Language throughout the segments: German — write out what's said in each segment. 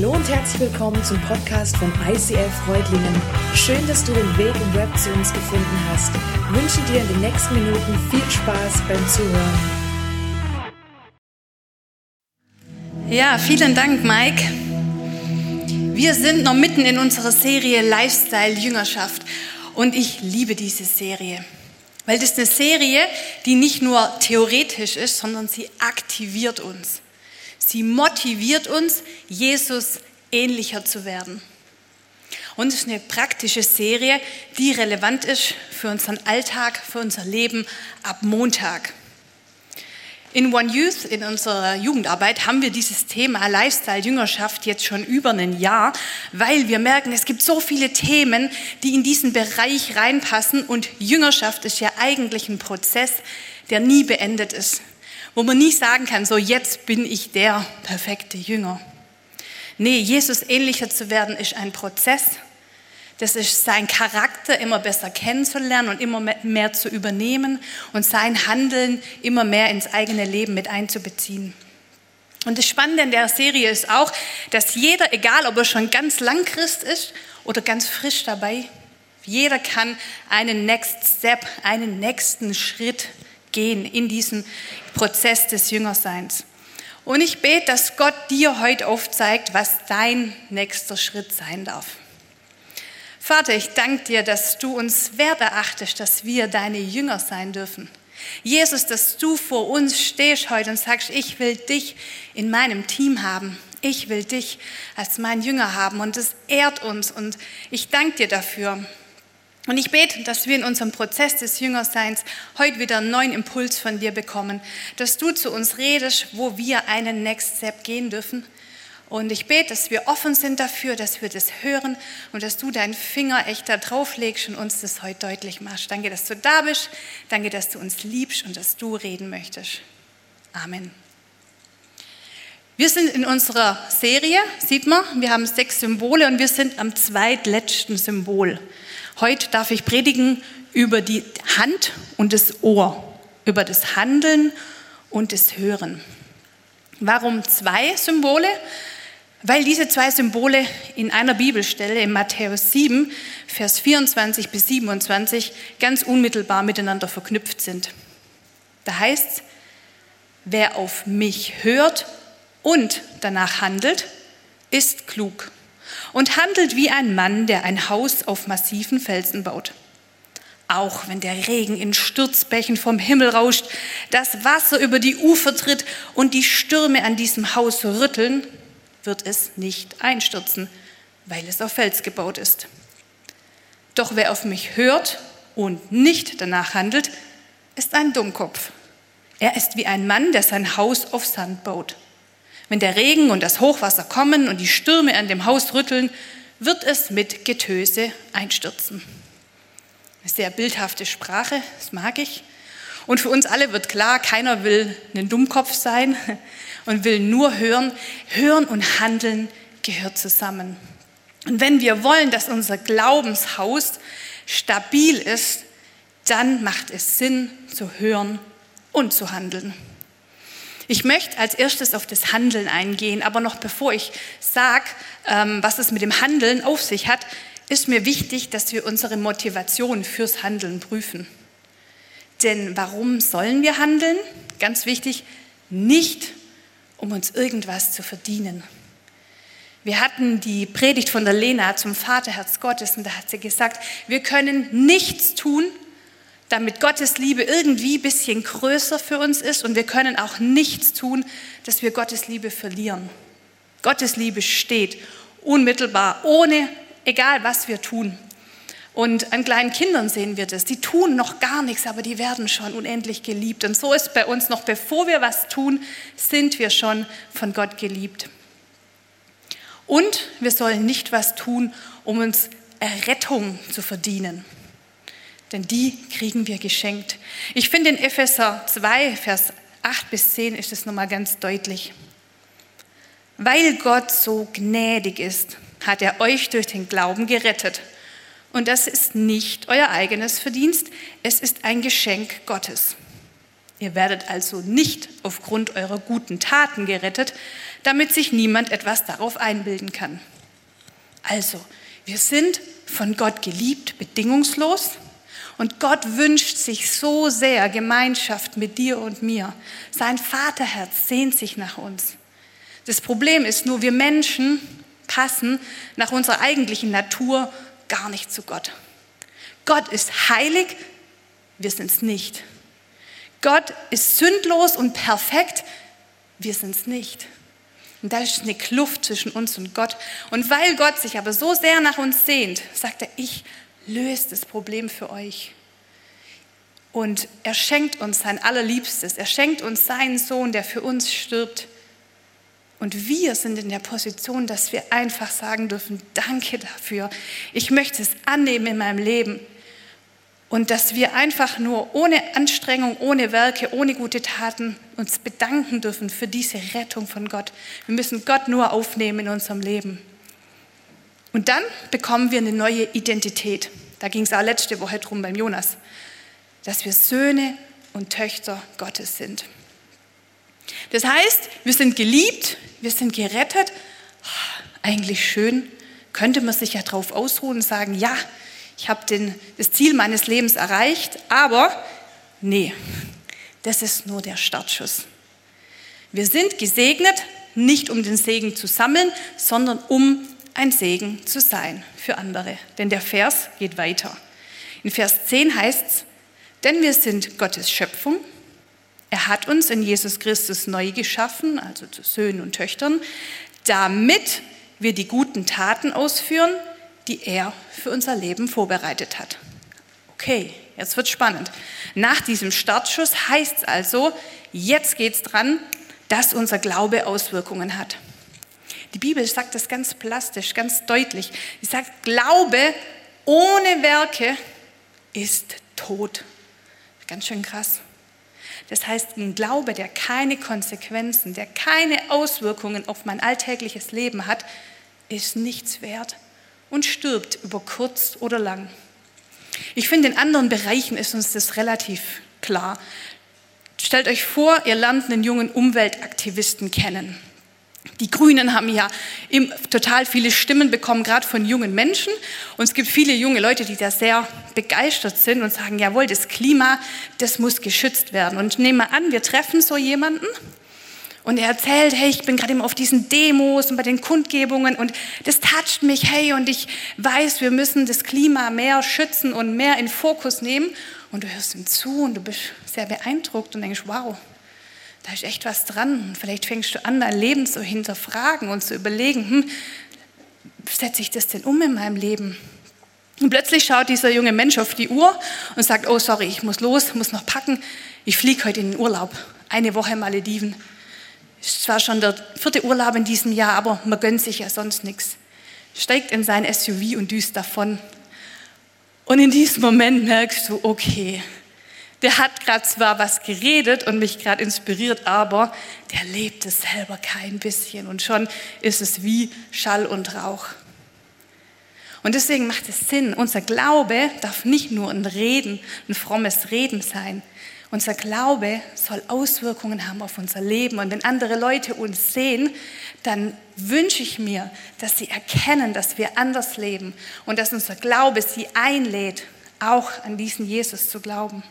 Hallo und herzlich willkommen zum Podcast von ICF Freudlingen. Schön, dass du den Weg im Web zu uns gefunden hast. Ich wünsche dir in den nächsten Minuten viel Spaß beim Zuhören. Ja, vielen Dank, Mike. Wir sind noch mitten in unserer Serie Lifestyle Jüngerschaft und ich liebe diese Serie, weil das eine Serie, die nicht nur theoretisch ist, sondern sie aktiviert uns. Sie motiviert uns, Jesus ähnlicher zu werden. Und es ist eine praktische Serie, die relevant ist für unseren Alltag, für unser Leben ab Montag. In One Youth, in unserer Jugendarbeit, haben wir dieses Thema Lifestyle Jüngerschaft jetzt schon über ein Jahr, weil wir merken, es gibt so viele Themen, die in diesen Bereich reinpassen und Jüngerschaft ist ja eigentlich ein Prozess, der nie beendet ist wo man nie sagen kann, so jetzt bin ich der perfekte Jünger. Nee, Jesus ähnlicher zu werden ist ein Prozess. Das ist sein Charakter immer besser kennenzulernen und immer mehr zu übernehmen und sein Handeln immer mehr ins eigene Leben mit einzubeziehen. Und das Spannende in der Serie ist auch, dass jeder, egal ob er schon ganz lang Christ ist oder ganz frisch dabei, jeder kann einen Next Step, einen nächsten Schritt gehen in diesen Prozess des Jüngerseins. Und ich bete, dass Gott dir heute aufzeigt, was dein nächster Schritt sein darf. Vater, ich danke dir, dass du uns wert erachtest, dass wir deine Jünger sein dürfen. Jesus, dass du vor uns stehst heute und sagst, ich will dich in meinem Team haben. Ich will dich als mein Jünger haben und es ehrt uns und ich danke dir dafür. Und ich bete, dass wir in unserem Prozess des Jüngerseins heute wieder einen neuen Impuls von dir bekommen, dass du zu uns redest, wo wir einen Next Step gehen dürfen. Und ich bete, dass wir offen sind dafür, dass wir das hören und dass du deinen Finger echt da drauf legst und uns das heute deutlich machst. Danke, dass du da bist. Danke, dass du uns liebst und dass du reden möchtest. Amen. Wir sind in unserer Serie, sieht man, wir haben sechs Symbole und wir sind am zweitletzten Symbol. Heute darf ich predigen über die Hand und das Ohr, über das Handeln und das Hören. Warum zwei Symbole? Weil diese zwei Symbole in einer Bibelstelle in Matthäus 7, Vers 24 bis 27 ganz unmittelbar miteinander verknüpft sind. Da heißt es, wer auf mich hört und danach handelt, ist klug und handelt wie ein Mann, der ein Haus auf massiven Felsen baut. Auch wenn der Regen in Sturzbächen vom Himmel rauscht, das Wasser über die Ufer tritt und die Stürme an diesem Haus rütteln, wird es nicht einstürzen, weil es auf Fels gebaut ist. Doch wer auf mich hört und nicht danach handelt, ist ein Dummkopf. Er ist wie ein Mann, der sein Haus auf Sand baut. Wenn der Regen und das Hochwasser kommen und die Stürme an dem Haus rütteln, wird es mit Getöse einstürzen. Eine sehr bildhafte Sprache, das mag ich. Und für uns alle wird klar, keiner will ein Dummkopf sein und will nur hören. Hören und Handeln gehört zusammen. Und wenn wir wollen, dass unser Glaubenshaus stabil ist, dann macht es Sinn zu hören und zu handeln. Ich möchte als erstes auf das Handeln eingehen, aber noch bevor ich sage, ähm, was es mit dem Handeln auf sich hat, ist mir wichtig, dass wir unsere Motivation fürs Handeln prüfen. Denn warum sollen wir handeln? Ganz wichtig, nicht um uns irgendwas zu verdienen. Wir hatten die Predigt von der Lena zum Vaterherz Gottes und da hat sie gesagt, wir können nichts tun, damit Gottes Liebe irgendwie ein bisschen größer für uns ist und wir können auch nichts tun, dass wir Gottes Liebe verlieren. Gottes Liebe steht unmittelbar, ohne, egal was wir tun. Und an kleinen Kindern sehen wir das. Die tun noch gar nichts, aber die werden schon unendlich geliebt. Und so ist bei uns noch, bevor wir was tun, sind wir schon von Gott geliebt. Und wir sollen nicht was tun, um uns Errettung zu verdienen denn die kriegen wir geschenkt. Ich finde in Epheser 2, Vers 8 bis 10 ist es nochmal ganz deutlich. Weil Gott so gnädig ist, hat er euch durch den Glauben gerettet. Und das ist nicht euer eigenes Verdienst, es ist ein Geschenk Gottes. Ihr werdet also nicht aufgrund eurer guten Taten gerettet, damit sich niemand etwas darauf einbilden kann. Also, wir sind von Gott geliebt, bedingungslos. Und Gott wünscht sich so sehr Gemeinschaft mit dir und mir. Sein Vaterherz sehnt sich nach uns. Das Problem ist nur, wir Menschen passen nach unserer eigentlichen Natur gar nicht zu Gott. Gott ist heilig, wir sind es nicht. Gott ist sündlos und perfekt, wir sind es nicht. Und da ist eine Kluft zwischen uns und Gott. Und weil Gott sich aber so sehr nach uns sehnt, sagt er, ich löse das Problem für euch. Und er schenkt uns sein allerliebstes. Er schenkt uns seinen Sohn, der für uns stirbt. Und wir sind in der Position, dass wir einfach sagen dürfen, danke dafür. Ich möchte es annehmen in meinem Leben. Und dass wir einfach nur ohne Anstrengung, ohne Werke, ohne gute Taten uns bedanken dürfen für diese Rettung von Gott. Wir müssen Gott nur aufnehmen in unserem Leben. Und dann bekommen wir eine neue Identität. Da ging es auch letzte Woche drum beim Jonas, dass wir Söhne und Töchter Gottes sind. Das heißt, wir sind geliebt, wir sind gerettet. Eigentlich schön, könnte man sich ja darauf ausruhen und sagen, ja, ich habe das Ziel meines Lebens erreicht, aber nee, das ist nur der Startschuss. Wir sind gesegnet, nicht um den Segen zu sammeln, sondern um ein Segen zu sein für andere. Denn der Vers geht weiter. In Vers 10 heißt es, denn wir sind Gottes Schöpfung. Er hat uns in Jesus Christus neu geschaffen, also zu Söhnen und Töchtern, damit wir die guten Taten ausführen, die er für unser Leben vorbereitet hat. Okay, jetzt wird spannend. Nach diesem Startschuss heißt es also, jetzt geht es dran, dass unser Glaube Auswirkungen hat. Die Bibel sagt das ganz plastisch, ganz deutlich. Sie sagt, Glaube ohne Werke ist tot. Ganz schön krass. Das heißt, ein Glaube, der keine Konsequenzen, der keine Auswirkungen auf mein alltägliches Leben hat, ist nichts wert und stirbt über kurz oder lang. Ich finde, in anderen Bereichen ist uns das relativ klar. Stellt euch vor, ihr lernt einen jungen Umweltaktivisten kennen. Die Grünen haben ja total viele Stimmen bekommen, gerade von jungen Menschen. Und es gibt viele junge Leute, die da sehr begeistert sind und sagen, jawohl, das Klima, das muss geschützt werden. Und nehmen wir an, wir treffen so jemanden und er erzählt, hey, ich bin gerade immer auf diesen Demos und bei den Kundgebungen und das toucht mich, hey, und ich weiß, wir müssen das Klima mehr schützen und mehr in Fokus nehmen. Und du hörst ihm zu und du bist sehr beeindruckt und denkst, wow, da ist echt was dran. Vielleicht fängst du an, dein Leben zu hinterfragen und zu überlegen, hm, setze ich das denn um in meinem Leben? Und plötzlich schaut dieser junge Mensch auf die Uhr und sagt, oh sorry, ich muss los, muss noch packen, ich fliege heute in den Urlaub, eine Woche Malediven. Ist zwar schon der vierte Urlaub in diesem Jahr, aber man gönnt sich ja sonst nichts. Steigt in sein SUV und düst davon. Und in diesem Moment merkst du, okay, der hat gerade zwar was geredet und mich gerade inspiriert, aber der lebt es selber kein bisschen. Und schon ist es wie Schall und Rauch. Und deswegen macht es Sinn, unser Glaube darf nicht nur ein Reden, ein frommes Reden sein, unser Glaube soll Auswirkungen haben auf unser Leben. Und wenn andere Leute uns sehen, dann wünsche ich mir, dass sie erkennen, dass wir anders leben und dass unser Glaube sie einlädt, auch an diesen Jesus zu glauben.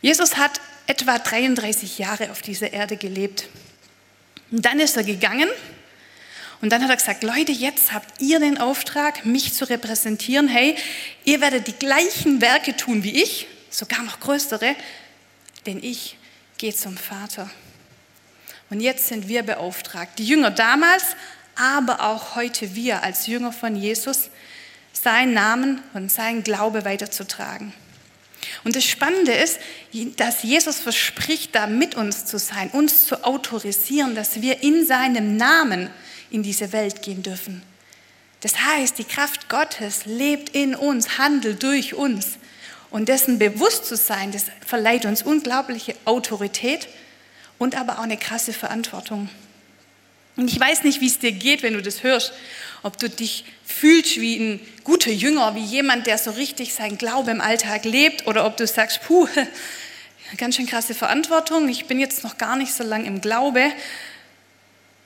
Jesus hat etwa 33 Jahre auf dieser Erde gelebt. Und dann ist er gegangen und dann hat er gesagt, Leute, jetzt habt ihr den Auftrag, mich zu repräsentieren. Hey, ihr werdet die gleichen Werke tun wie ich, sogar noch größere, denn ich gehe zum Vater. Und jetzt sind wir beauftragt, die Jünger damals, aber auch heute wir als Jünger von Jesus, seinen Namen und seinen Glaube weiterzutragen. Und das Spannende ist, dass Jesus verspricht, da mit uns zu sein, uns zu autorisieren, dass wir in seinem Namen in diese Welt gehen dürfen. Das heißt, die Kraft Gottes lebt in uns, handelt durch uns. Und dessen bewusst zu sein, das verleiht uns unglaubliche Autorität und aber auch eine krasse Verantwortung. Und ich weiß nicht, wie es dir geht, wenn du das hörst, ob du dich fühlst wie ein guter Jünger, wie jemand, der so richtig sein Glaube im Alltag lebt, oder ob du sagst, puh, Ganz schön krasse Verantwortung. Ich bin jetzt noch gar nicht so lange im Glaube.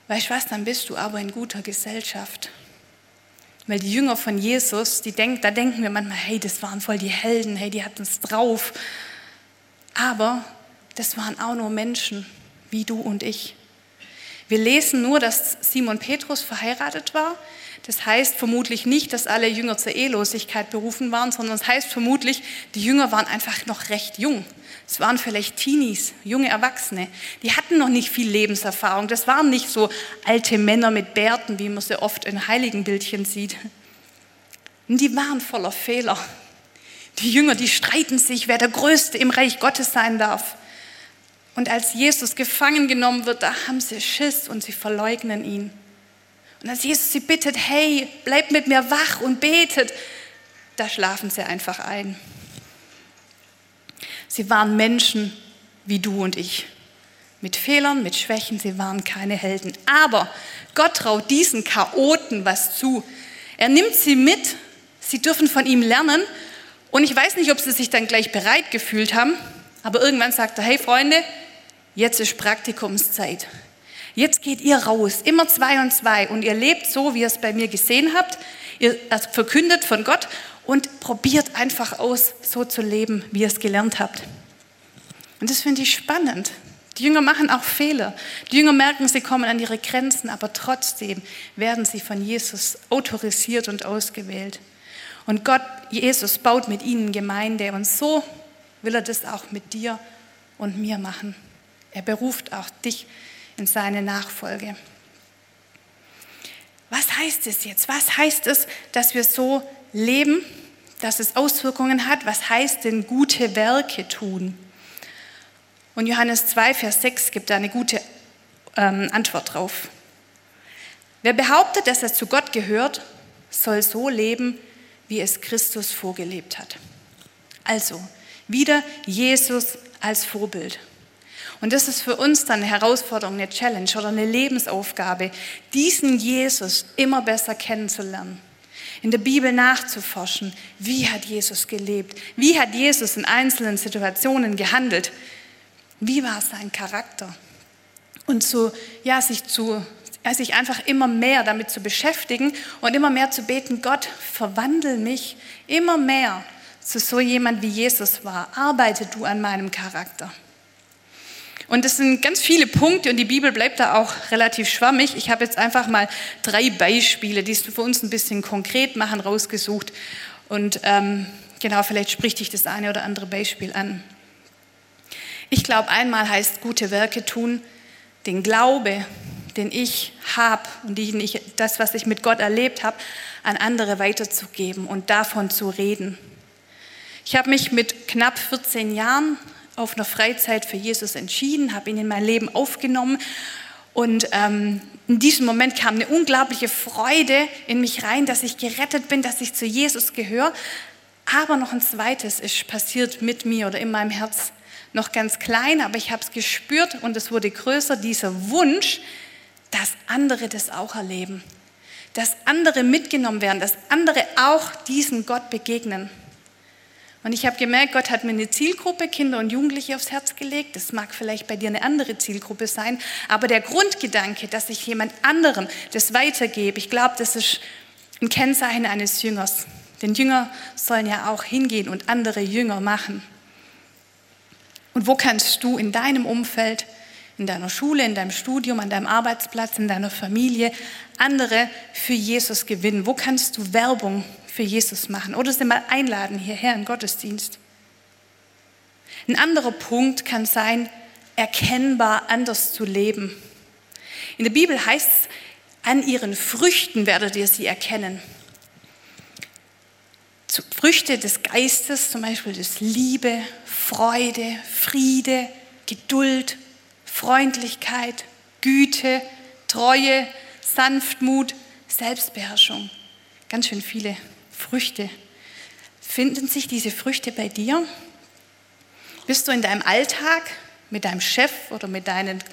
Weißt du was, dann bist du aber in guter Gesellschaft. Weil die Jünger von Jesus, die denk, da denken wir manchmal, hey, das waren voll die Helden, hey, die hatten es drauf. Aber das waren auch nur Menschen, wie du und ich. Wir lesen nur, dass Simon Petrus verheiratet war. Das heißt vermutlich nicht, dass alle Jünger zur Ehelosigkeit berufen waren, sondern es das heißt vermutlich, die Jünger waren einfach noch recht jung. Es waren vielleicht Teenies, junge Erwachsene. Die hatten noch nicht viel Lebenserfahrung. Das waren nicht so alte Männer mit Bärten, wie man sie oft in Heiligenbildchen sieht. Und die waren voller Fehler. Die Jünger, die streiten sich, wer der Größte im Reich Gottes sein darf. Und als Jesus gefangen genommen wird, da haben sie Schiss und sie verleugnen ihn. Und als Jesus sie bittet, hey, bleib mit mir wach und betet, da schlafen sie einfach ein. Sie waren Menschen wie du und ich. Mit Fehlern, mit Schwächen, sie waren keine Helden. Aber Gott traut diesen Chaoten was zu. Er nimmt sie mit, sie dürfen von ihm lernen. Und ich weiß nicht, ob sie sich dann gleich bereit gefühlt haben, aber irgendwann sagt er, hey Freunde, jetzt ist Praktikumszeit. Jetzt geht ihr raus, immer zwei und zwei, und ihr lebt so, wie ihr es bei mir gesehen habt. Ihr verkündet von Gott und probiert einfach aus, so zu leben, wie ihr es gelernt habt. Und das finde ich spannend. Die Jünger machen auch Fehler. Die Jünger merken, sie kommen an ihre Grenzen, aber trotzdem werden sie von Jesus autorisiert und ausgewählt. Und Gott, Jesus, baut mit ihnen Gemeinde und so will er das auch mit dir und mir machen. Er beruft auch dich in seine Nachfolge. Was heißt es jetzt? Was heißt es, dass wir so leben, dass es Auswirkungen hat? Was heißt denn gute Werke tun? Und Johannes 2, Vers 6 gibt da eine gute ähm, Antwort drauf. Wer behauptet, dass er zu Gott gehört, soll so leben, wie es Christus vorgelebt hat. Also, wieder Jesus als Vorbild. Und das ist für uns dann eine Herausforderung, eine Challenge oder eine Lebensaufgabe, diesen Jesus immer besser kennenzulernen. In der Bibel nachzuforschen, wie hat Jesus gelebt? Wie hat Jesus in einzelnen Situationen gehandelt? Wie war sein Charakter? Und zu, ja, sich zu, sich einfach immer mehr damit zu beschäftigen und immer mehr zu beten, Gott, verwandel mich immer mehr zu so jemand wie Jesus war. Arbeite du an meinem Charakter. Und es sind ganz viele Punkte und die Bibel bleibt da auch relativ schwammig. Ich habe jetzt einfach mal drei Beispiele, die es für uns ein bisschen konkret machen, rausgesucht. Und ähm, genau, vielleicht spricht dich das eine oder andere Beispiel an. Ich glaube, einmal heißt gute Werke tun, den Glaube, den ich habe und den ich, das, was ich mit Gott erlebt habe, an andere weiterzugeben und davon zu reden. Ich habe mich mit knapp 14 Jahren auf einer Freizeit für Jesus entschieden, habe ihn in mein Leben aufgenommen und ähm, in diesem Moment kam eine unglaubliche Freude in mich rein, dass ich gerettet bin, dass ich zu Jesus gehöre. Aber noch ein zweites ist passiert mit mir oder in meinem Herz. Noch ganz klein, aber ich habe es gespürt und es wurde größer, dieser Wunsch, dass andere das auch erleben. Dass andere mitgenommen werden, dass andere auch diesem Gott begegnen. Und ich habe gemerkt, Gott hat mir eine Zielgruppe, Kinder und Jugendliche, aufs Herz gelegt. Das mag vielleicht bei dir eine andere Zielgruppe sein, aber der Grundgedanke, dass ich jemand anderem das weitergebe, ich glaube, das ist ein Kennzeichen eines Jüngers. Denn Jünger sollen ja auch hingehen und andere Jünger machen. Und wo kannst du in deinem Umfeld, in deiner Schule, in deinem Studium, an deinem Arbeitsplatz, in deiner Familie andere für Jesus gewinnen? Wo kannst du Werbung für Jesus machen oder sie mal einladen hierher in Gottesdienst. Ein anderer Punkt kann sein, erkennbar anders zu leben. In der Bibel heißt es, an ihren Früchten werdet ihr sie erkennen. Früchte des Geistes, zum Beispiel des Liebe, Freude, Friede, Geduld, Freundlichkeit, Güte, Treue, Sanftmut, Selbstbeherrschung. Ganz schön viele Früchte. Finden sich diese Früchte bei dir? Bist du in deinem Alltag mit deinem Chef oder mit deinen,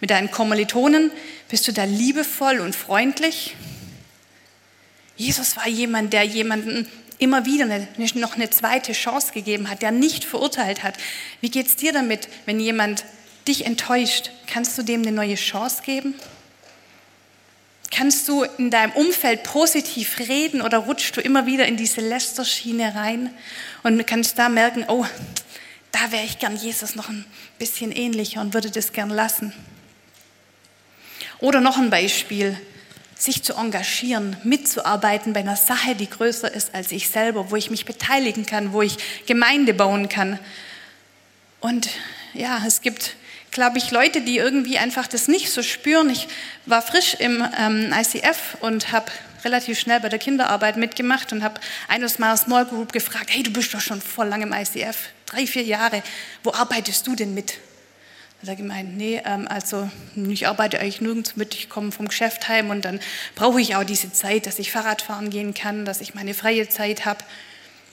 mit deinen Kommilitonen, bist du da liebevoll und freundlich? Jesus war jemand, der jemanden immer wieder eine, noch eine zweite Chance gegeben hat, der nicht verurteilt hat. Wie geht es dir damit, wenn jemand dich enttäuscht? Kannst du dem eine neue Chance geben? Kannst du in deinem Umfeld positiv reden oder rutschst du immer wieder in diese Lästerschiene rein und kannst da merken, oh, da wäre ich gern Jesus noch ein bisschen ähnlicher und würde das gern lassen. Oder noch ein Beispiel, sich zu engagieren, mitzuarbeiten bei einer Sache, die größer ist als ich selber, wo ich mich beteiligen kann, wo ich Gemeinde bauen kann. Und ja, es gibt, glaube ich, Leute, die irgendwie einfach das nicht so spüren. Ich war frisch im ähm, ICF und habe relativ schnell bei der Kinderarbeit mitgemacht und habe eines Mal Small Group gefragt, hey, du bist doch schon voll lang im ICF, drei, vier Jahre, wo arbeitest du denn mit? Hat er gemeint, nee, ähm, also ich arbeite eigentlich nirgends mit, ich komme vom Geschäft heim und dann brauche ich auch diese Zeit, dass ich Fahrrad fahren gehen kann, dass ich meine freie Zeit habe.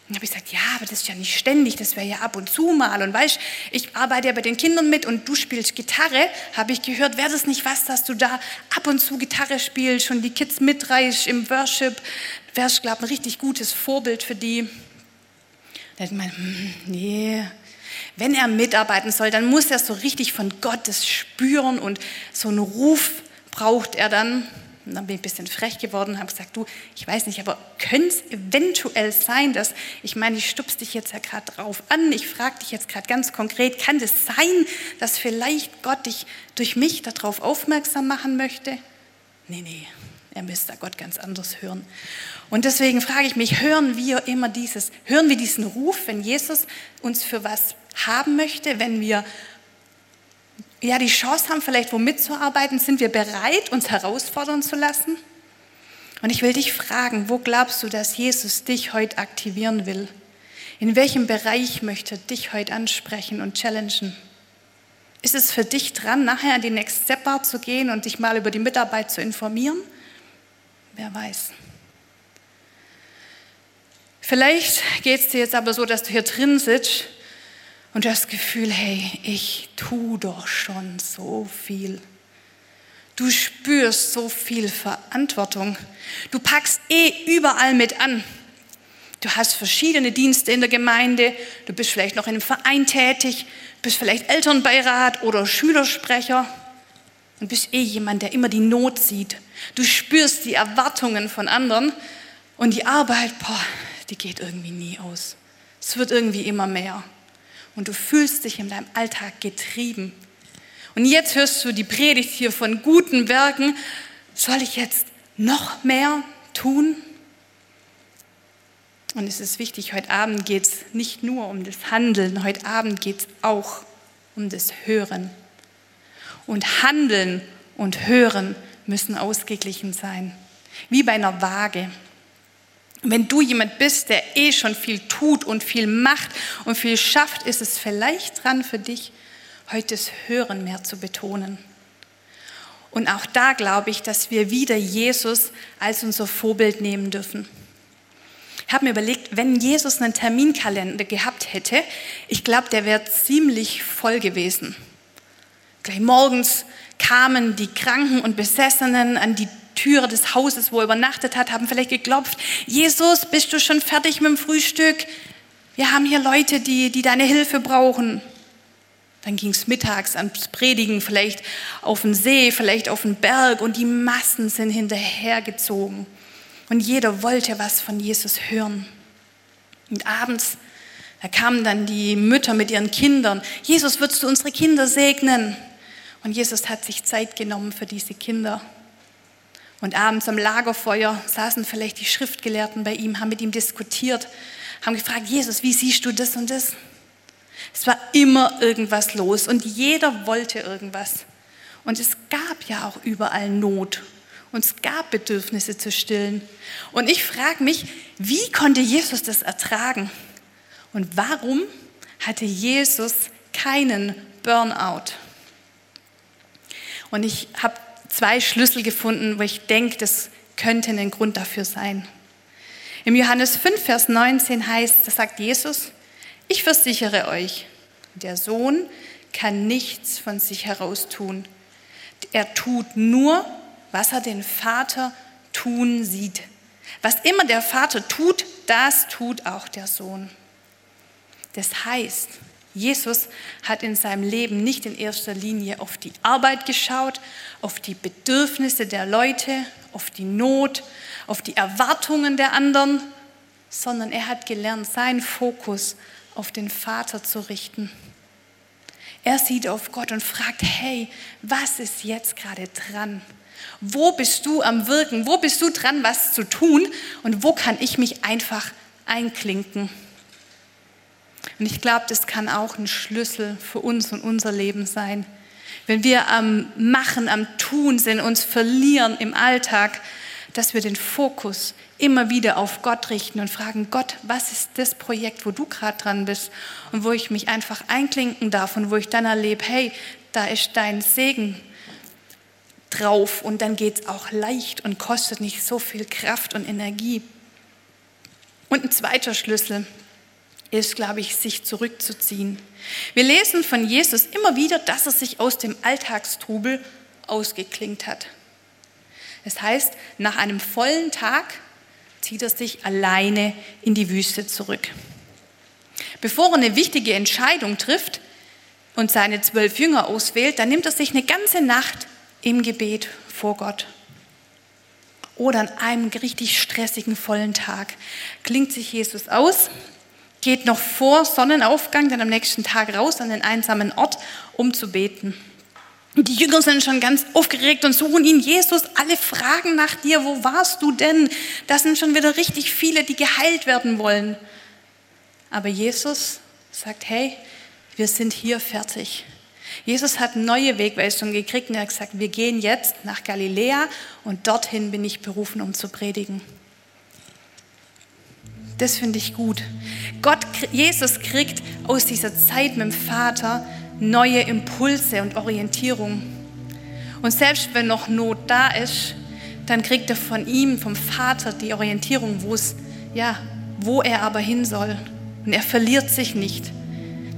Dann habe ich gesagt, ja, aber das ist ja nicht ständig, das wäre ja ab und zu mal. Und weißt, ich arbeite ja bei den Kindern mit und du spielst Gitarre, habe ich gehört, wäre das nicht was, dass du da ab und zu Gitarre spielst und die Kids mitreißt im Worship, wärst, glaube ein richtig gutes Vorbild für die. Da hat gemeint, hm, nee, wenn er mitarbeiten soll, dann muss er so richtig von Gottes spüren und so einen Ruf braucht er dann. Und dann bin ich ein bisschen frech geworden und habe gesagt, du, ich weiß nicht, aber könnte es eventuell sein, dass, ich meine, ich stupse dich jetzt ja gerade drauf an, ich frage dich jetzt gerade ganz konkret, kann es das sein, dass vielleicht Gott dich durch mich darauf aufmerksam machen möchte? Nee, nee, er müsste Gott ganz anders hören. Und deswegen frage ich mich, hören wir immer dieses, hören wir diesen Ruf, wenn Jesus uns für was haben möchte, wenn wir ja die Chance haben, vielleicht wo mitzuarbeiten, sind wir bereit, uns herausfordern zu lassen? Und ich will dich fragen, wo glaubst du, dass Jesus dich heute aktivieren will? In welchem Bereich möchte er dich heute ansprechen und challengen? Ist es für dich dran, nachher an die Next Step Bar zu gehen und dich mal über die Mitarbeit zu informieren? Wer weiß. Vielleicht geht es dir jetzt aber so, dass du hier drin sitzt und das Gefühl, hey, ich tu doch schon so viel. Du spürst so viel Verantwortung. Du packst eh überall mit an. Du hast verschiedene Dienste in der Gemeinde. Du bist vielleicht noch in einem Verein tätig, bist vielleicht Elternbeirat oder Schülersprecher und bist eh jemand, der immer die Not sieht. Du spürst die Erwartungen von anderen und die Arbeit, boah, die geht irgendwie nie aus. Es wird irgendwie immer mehr und du fühlst dich in deinem Alltag getrieben. Und jetzt hörst du die Predigt hier von guten Werken. Soll ich jetzt noch mehr tun? Und es ist wichtig, heute Abend geht es nicht nur um das Handeln, heute Abend geht es auch um das Hören. Und Handeln und Hören müssen ausgeglichen sein, wie bei einer Waage. Wenn du jemand bist, der eh schon viel tut und viel macht und viel schafft, ist es vielleicht dran für dich, heute das Hören mehr zu betonen. Und auch da glaube ich, dass wir wieder Jesus als unser Vorbild nehmen dürfen. Ich habe mir überlegt, wenn Jesus einen Terminkalender gehabt hätte, ich glaube, der wäre ziemlich voll gewesen. Gleich morgens kamen die Kranken und Besessenen an die Türe des Hauses, wo er übernachtet hat, haben vielleicht geklopft, Jesus, bist du schon fertig mit dem Frühstück? Wir haben hier Leute, die, die deine Hilfe brauchen. Dann ging es mittags ans Predigen, vielleicht auf den See, vielleicht auf den Berg und die Massen sind hinterhergezogen. Und jeder wollte was von Jesus hören. Und abends, da kamen dann die Mütter mit ihren Kindern. Jesus, würdest du unsere Kinder segnen? Und Jesus hat sich Zeit genommen für diese Kinder. Und abends am Lagerfeuer saßen vielleicht die Schriftgelehrten bei ihm, haben mit ihm diskutiert, haben gefragt, Jesus, wie siehst du das und das? Es war immer irgendwas los und jeder wollte irgendwas. Und es gab ja auch überall Not und es gab Bedürfnisse zu stillen. Und ich frage mich, wie konnte Jesus das ertragen? Und warum hatte Jesus keinen Burnout? Und ich habe zwei Schlüssel gefunden, wo ich denke, das könnte ein Grund dafür sein. Im Johannes 5, Vers 19 heißt, da sagt Jesus, ich versichere euch, der Sohn kann nichts von sich heraus tun. Er tut nur, was er den Vater tun sieht. Was immer der Vater tut, das tut auch der Sohn. Das heißt, Jesus hat in seinem Leben nicht in erster Linie auf die Arbeit geschaut, auf die Bedürfnisse der Leute, auf die Not, auf die Erwartungen der anderen, sondern er hat gelernt, seinen Fokus auf den Vater zu richten. Er sieht auf Gott und fragt, hey, was ist jetzt gerade dran? Wo bist du am Wirken? Wo bist du dran, was zu tun? Und wo kann ich mich einfach einklinken? Und ich glaube, das kann auch ein Schlüssel für uns und unser Leben sein. Wenn wir am Machen, am Tun sind, uns verlieren im Alltag, dass wir den Fokus immer wieder auf Gott richten und fragen, Gott, was ist das Projekt, wo du gerade dran bist und wo ich mich einfach einklinken darf und wo ich dann erlebe, hey, da ist dein Segen drauf und dann geht es auch leicht und kostet nicht so viel Kraft und Energie. Und ein zweiter Schlüssel ist, glaube ich, sich zurückzuziehen. Wir lesen von Jesus immer wieder, dass er sich aus dem Alltagstrubel ausgeklingt hat. Das heißt, nach einem vollen Tag zieht er sich alleine in die Wüste zurück. Bevor er eine wichtige Entscheidung trifft und seine zwölf Jünger auswählt, dann nimmt er sich eine ganze Nacht im Gebet vor Gott. Oder an einem richtig stressigen, vollen Tag klingt sich Jesus aus, geht noch vor Sonnenaufgang dann am nächsten Tag raus an den einsamen Ort, um zu beten. Die Jünger sind schon ganz aufgeregt und suchen ihn. Jesus, alle fragen nach dir, wo warst du denn? Das sind schon wieder richtig viele, die geheilt werden wollen. Aber Jesus sagt, hey, wir sind hier fertig. Jesus hat neue Wegweisungen gekriegt und er hat gesagt, wir gehen jetzt nach Galiläa und dorthin bin ich berufen, um zu predigen. Das finde ich gut. Gott, Jesus kriegt aus dieser Zeit mit dem Vater neue Impulse und Orientierung. Und selbst wenn noch Not da ist, dann kriegt er von ihm, vom Vater, die Orientierung, wo es, ja, wo er aber hin soll. Und er verliert sich nicht.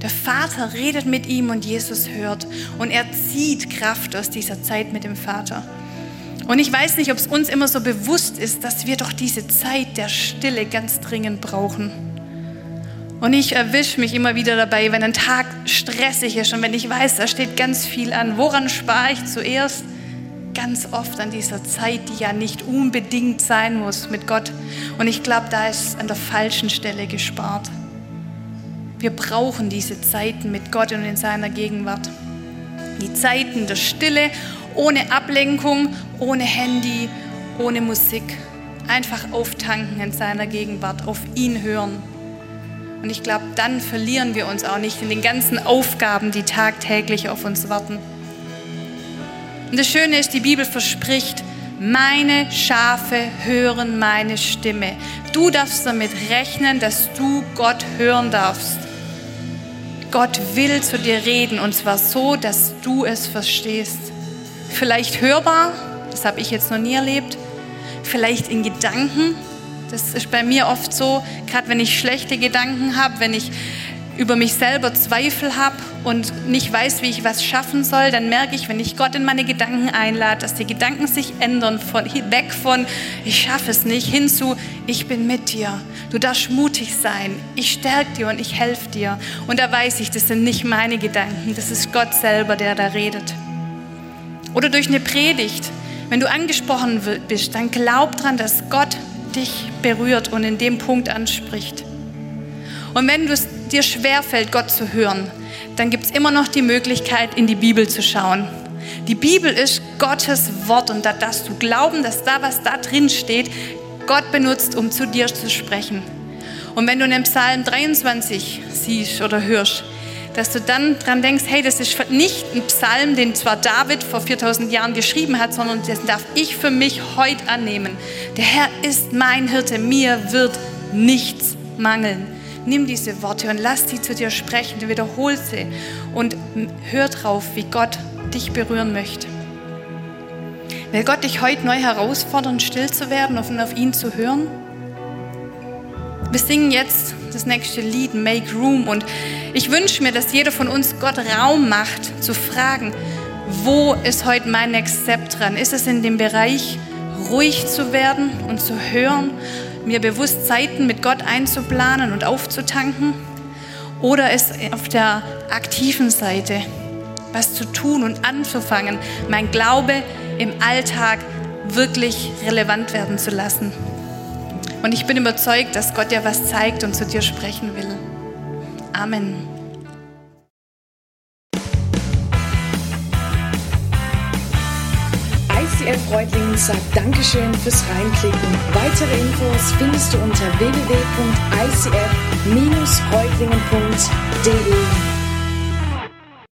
Der Vater redet mit ihm und Jesus hört. Und er zieht Kraft aus dieser Zeit mit dem Vater. Und ich weiß nicht, ob es uns immer so bewusst ist, dass wir doch diese Zeit der Stille ganz dringend brauchen. Und ich erwische mich immer wieder dabei, wenn ein Tag stressig ist und wenn ich weiß, da steht ganz viel an. Woran spare ich zuerst? Ganz oft an dieser Zeit, die ja nicht unbedingt sein muss mit Gott. Und ich glaube, da ist an der falschen Stelle gespart. Wir brauchen diese Zeiten mit Gott und in seiner Gegenwart. Die Zeiten der Stille, ohne Ablenkung, ohne Handy, ohne Musik. Einfach auftanken in seiner Gegenwart, auf ihn hören. Und ich glaube, dann verlieren wir uns auch nicht in den ganzen Aufgaben, die tagtäglich auf uns warten. Und das Schöne ist, die Bibel verspricht, meine Schafe hören meine Stimme. Du darfst damit rechnen, dass du Gott hören darfst. Gott will zu dir reden und zwar so, dass du es verstehst. Vielleicht hörbar, das habe ich jetzt noch nie erlebt. Vielleicht in Gedanken, das ist bei mir oft so, gerade wenn ich schlechte Gedanken habe, wenn ich über mich selber Zweifel habe und nicht weiß, wie ich was schaffen soll, dann merke ich, wenn ich Gott in meine Gedanken einlade, dass die Gedanken sich ändern, von, weg von ich schaffe es nicht, hin zu ich bin mit dir. Du darfst mutig sein. Ich stärke dir und ich helfe dir. Und da weiß ich, das sind nicht meine Gedanken, das ist Gott selber, der da redet. Oder durch eine Predigt. Wenn du angesprochen bist, dann glaub dran, dass Gott dich berührt und in dem Punkt anspricht. Und wenn es dir schwerfällt, Gott zu hören, dann gibt es immer noch die Möglichkeit, in die Bibel zu schauen. Die Bibel ist Gottes Wort und da darfst du glauben, dass da, was da drin steht, Gott benutzt, um zu dir zu sprechen. Und wenn du in dem Psalm 23 siehst oder hörst, dass du dann dran denkst, hey, das ist nicht ein Psalm, den zwar David vor 4000 Jahren geschrieben hat, sondern den darf ich für mich heute annehmen. Der Herr ist mein Hirte, mir wird nichts mangeln. Nimm diese Worte und lass sie zu dir sprechen, wiederhol sie und hör drauf, wie Gott dich berühren möchte. Will Gott dich heute neu herausfordern, still zu werden und auf ihn zu hören? Wir singen jetzt das nächste Lied, Make Room. Und ich wünsche mir, dass jeder von uns Gott Raum macht, zu fragen, wo ist heute mein Next Step dran? Ist es in dem Bereich ruhig zu werden und zu hören, mir bewusst Zeiten mit Gott einzuplanen und aufzutanken? Oder ist auf der aktiven Seite was zu tun und anzufangen, mein Glaube im Alltag wirklich relevant werden zu lassen? Und ich bin überzeugt, dass Gott dir was zeigt und zu dir sprechen will. Amen. ICF Reutlingen sagt Dankeschön fürs Reinklicken. Weitere Infos findest du unter www.icf-reutlingen.de.